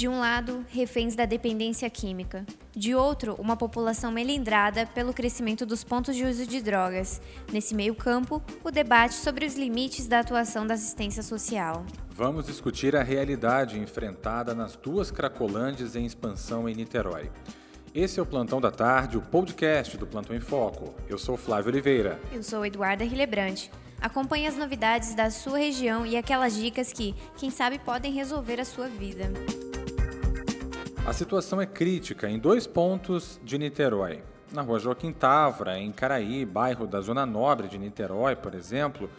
De um lado, reféns da dependência química. De outro, uma população melindrada pelo crescimento dos pontos de uso de drogas. Nesse meio campo, o debate sobre os limites da atuação da assistência social. Vamos discutir a realidade enfrentada nas duas Cracolândias em expansão em Niterói. Esse é o Plantão da Tarde, o podcast do Plantão em Foco. Eu sou Flávio Oliveira. Eu sou Eduarda Rilebrante. Acompanhe as novidades da sua região e aquelas dicas que, quem sabe, podem resolver a sua vida. A situação é crítica em dois pontos de Niterói. Na rua Joaquim Tavra, em Caraí, bairro da Zona Nobre de Niterói, por exemplo,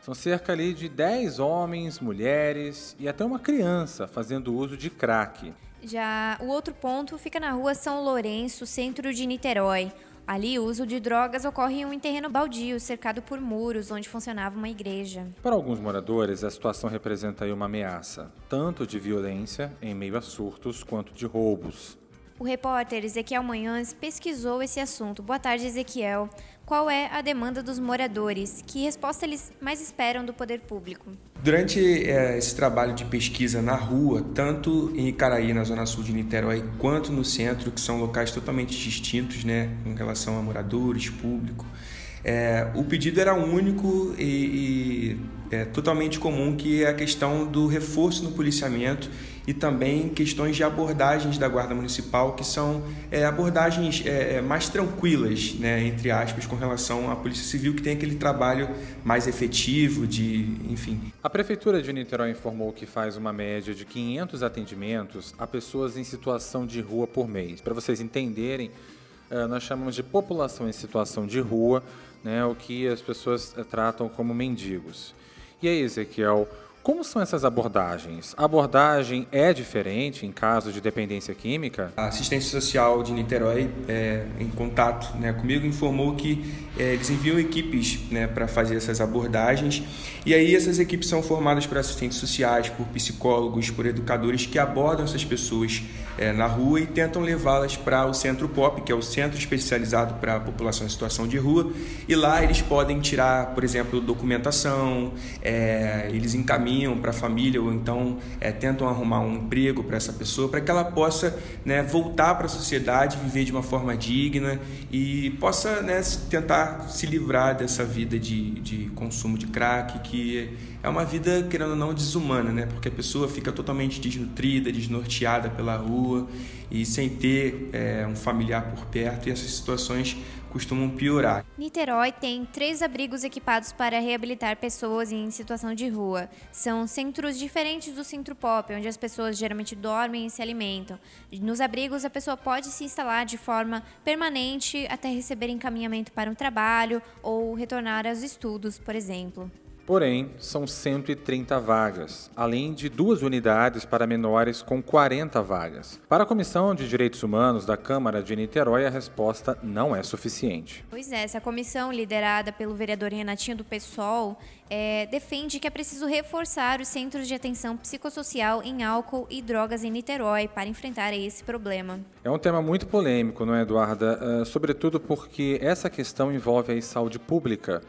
são cerca ali de 10 homens, mulheres e até uma criança fazendo uso de crack. Já o outro ponto fica na rua São Lourenço, centro de Niterói. Ali, o uso de drogas ocorre em um terreno baldio, cercado por muros, onde funcionava uma igreja. Para alguns moradores, a situação representa uma ameaça, tanto de violência em meio a surtos, quanto de roubos. O repórter Ezequiel Manhães pesquisou esse assunto. Boa tarde, Ezequiel. Qual é a demanda dos moradores? Que resposta eles mais esperam do poder público? Durante é, esse trabalho de pesquisa na rua, tanto em Icaraí, na zona sul de Niterói, quanto no centro, que são locais totalmente distintos né, com relação a moradores, público, é, o pedido era único e, e é, totalmente comum, que é a questão do reforço no policiamento e também questões de abordagens da Guarda Municipal, que são é, abordagens é, é, mais tranquilas, né, entre aspas, com relação à Polícia Civil, que tem aquele trabalho mais efetivo, de, enfim. A Prefeitura de Niterói informou que faz uma média de 500 atendimentos a pessoas em situação de rua por mês. Para vocês entenderem, é, nós chamamos de população em situação de rua, né, o que as pessoas é, tratam como mendigos. E aí, Ezequiel, como são essas abordagens? A abordagem é diferente em caso de dependência química? A assistência social de Niterói, é, em contato né, comigo, informou que é, eles enviam equipes né, para fazer essas abordagens. E aí essas equipes são formadas por assistentes sociais, por psicólogos, por educadores que abordam essas pessoas é, na rua e tentam levá-las para o Centro POP, que é o centro especializado para a população em situação de rua. E lá eles podem tirar, por exemplo, documentação, é, eles encaminham para a família ou então é, tentam arrumar um emprego para essa pessoa, para que ela possa né, voltar para a sociedade, viver de uma forma digna e possa né, tentar se livrar dessa vida de, de consumo de crack, que é uma vida, querendo ou não, desumana, né? porque a pessoa fica totalmente desnutrida, desnorteada pela rua e sem ter é, um familiar por perto, e essas situações costumam piorar. Niterói tem três abrigos equipados para reabilitar pessoas em situação de rua. São centros diferentes do centro pop, onde as pessoas geralmente dormem e se alimentam. Nos abrigos, a pessoa pode se instalar de forma permanente até receber encaminhamento para um trabalho ou retornar aos estudos, por exemplo. Porém, são 130 vagas, além de duas unidades para menores com 40 vagas. Para a Comissão de Direitos Humanos da Câmara de Niterói, a resposta não é suficiente. Pois é, essa comissão, liderada pelo vereador Renatinho do PSOL, é, defende que é preciso reforçar os centros de atenção psicossocial em álcool e drogas em Niterói para enfrentar esse problema. É um tema muito polêmico, não é, Eduarda? Uh, sobretudo porque essa questão envolve a saúde pública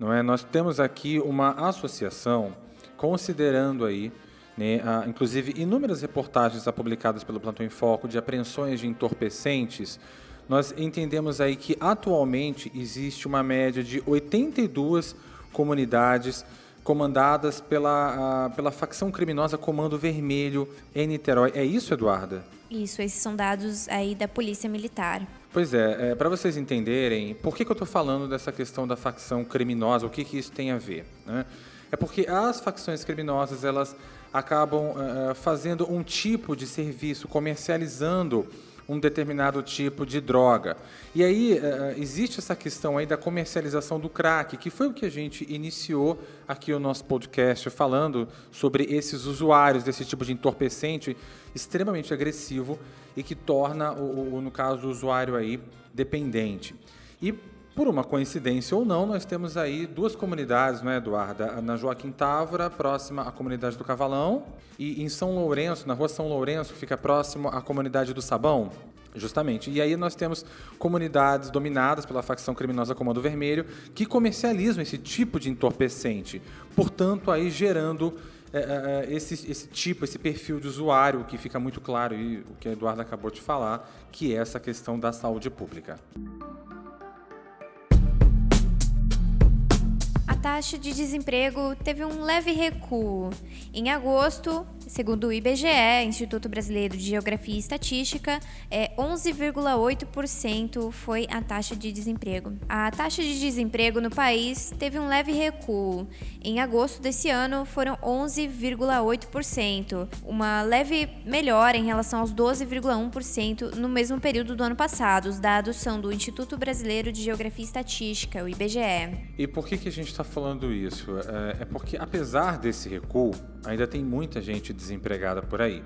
não é? Nós temos aqui uma associação considerando aí, né, a, inclusive inúmeras reportagens publicadas pelo Plantão em Foco de apreensões de entorpecentes. Nós entendemos aí que atualmente existe uma média de 82 comunidades comandadas pela, a, pela facção criminosa Comando Vermelho em Niterói. É isso, Eduarda? Isso, esses são dados aí da Polícia Militar. Pois é, é para vocês entenderem por que, que eu estou falando dessa questão da facção criminosa, o que, que isso tem a ver. Né? É porque as facções criminosas elas acabam uh, fazendo um tipo de serviço, comercializando um determinado tipo de droga. E aí uh, existe essa questão aí da comercialização do crack, que foi o que a gente iniciou aqui o nosso podcast falando sobre esses usuários desse tipo de entorpecente extremamente agressivo e que torna o, o no caso o usuário aí dependente. E por uma coincidência ou não, nós temos aí duas comunidades, não é, Eduarda? Na Joaquim Távora, próxima à comunidade do Cavalão, e em São Lourenço, na rua São Lourenço, fica próximo à comunidade do Sabão. Justamente. E aí nós temos comunidades dominadas pela facção criminosa Comando Vermelho que comercializam esse tipo de entorpecente, portanto aí gerando é, é, esse, esse tipo, esse perfil de usuário que fica muito claro e o que a Eduardo acabou de falar, que é essa questão da saúde pública. Taxa de desemprego teve um leve recuo. Em agosto, Segundo o IBGE, Instituto Brasileiro de Geografia e Estatística, é 11,8% foi a taxa de desemprego. A taxa de desemprego no país teve um leve recuo. Em agosto desse ano foram 11,8%, uma leve melhora em relação aos 12,1% no mesmo período do ano passado. Os dados são do Instituto Brasileiro de Geografia e Estatística, o IBGE. E por que, que a gente está falando isso? É, é porque apesar desse recuo, ainda tem muita gente desempregada por aí.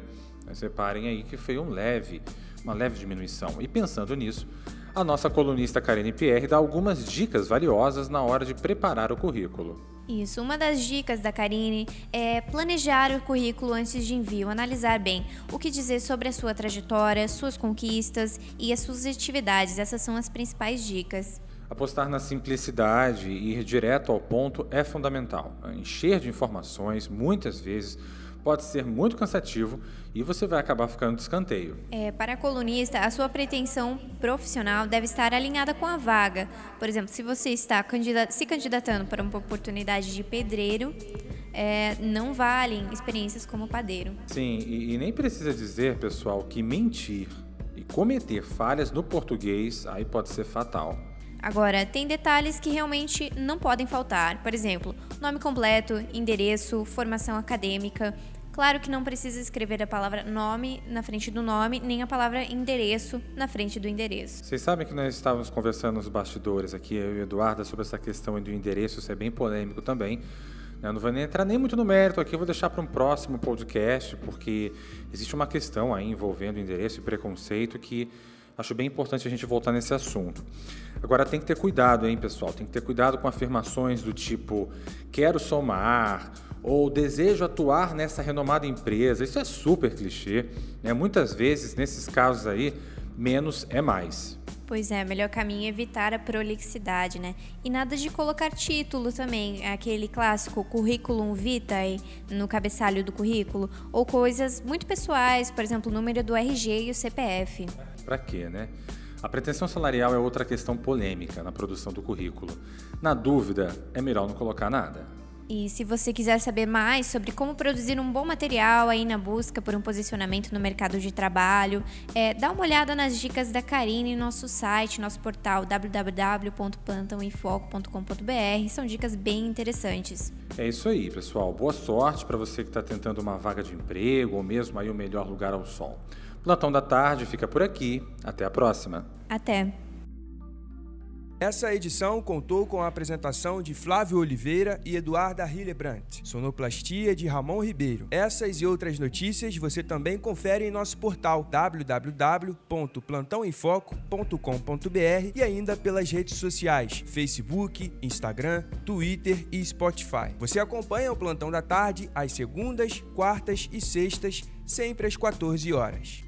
Mas reparem aí que foi um leve, uma leve diminuição. E pensando nisso, a nossa colunista Karine Pierre dá algumas dicas valiosas na hora de preparar o currículo. Isso, uma das dicas da Karine é planejar o currículo antes de envio, analisar bem o que dizer sobre a sua trajetória, suas conquistas e as suas atividades. Essas são as principais dicas. Apostar na simplicidade e ir direto ao ponto é fundamental. Encher de informações, muitas vezes, pode ser muito cansativo e você vai acabar ficando de escanteio. É, para a colunista, a sua pretensão profissional deve estar alinhada com a vaga. Por exemplo, se você está se candidatando para uma oportunidade de pedreiro, é, não valem experiências como padeiro. Sim, e, e nem precisa dizer, pessoal, que mentir e cometer falhas no português aí pode ser fatal. Agora, tem detalhes que realmente não podem faltar. Por exemplo, nome completo, endereço, formação acadêmica. Claro que não precisa escrever a palavra nome na frente do nome, nem a palavra endereço na frente do endereço. Vocês sabem que nós estávamos conversando nos bastidores aqui, eu e o Eduardo, sobre essa questão do endereço, isso é bem polêmico também. Eu não vou nem entrar nem muito no mérito aqui, eu vou deixar para um próximo podcast, porque existe uma questão aí envolvendo endereço e preconceito que acho bem importante a gente voltar nesse assunto. Agora tem que ter cuidado, hein, pessoal? Tem que ter cuidado com afirmações do tipo quero somar ou desejo atuar nessa renomada empresa. Isso é super clichê, né? Muitas vezes nesses casos aí menos é mais. Pois é, melhor caminho é evitar a prolixidade, né? E nada de colocar título também, aquele clássico currículo vitae no cabeçalho do currículo, ou coisas muito pessoais, por exemplo, o número do RG e o CPF. Para quê, né? A pretensão salarial é outra questão polêmica na produção do currículo. Na dúvida, é melhor não colocar nada. E se você quiser saber mais sobre como produzir um bom material aí na busca por um posicionamento no mercado de trabalho, é, dá uma olhada nas dicas da Karine em nosso site, nosso portal www.plantominfoco.com.br. São dicas bem interessantes. É isso aí, pessoal. Boa sorte para você que está tentando uma vaga de emprego ou mesmo aí o melhor lugar ao sol. Plantão da Tarde fica por aqui. Até a próxima. Até. Essa edição contou com a apresentação de Flávio Oliveira e Eduarda Hillebrandt, sonoplastia de Ramon Ribeiro. Essas e outras notícias você também confere em nosso portal www.plantãoemfoco.com.br e ainda pelas redes sociais Facebook, Instagram, Twitter e Spotify. Você acompanha o Plantão da Tarde às segundas, quartas e sextas, sempre às 14 horas.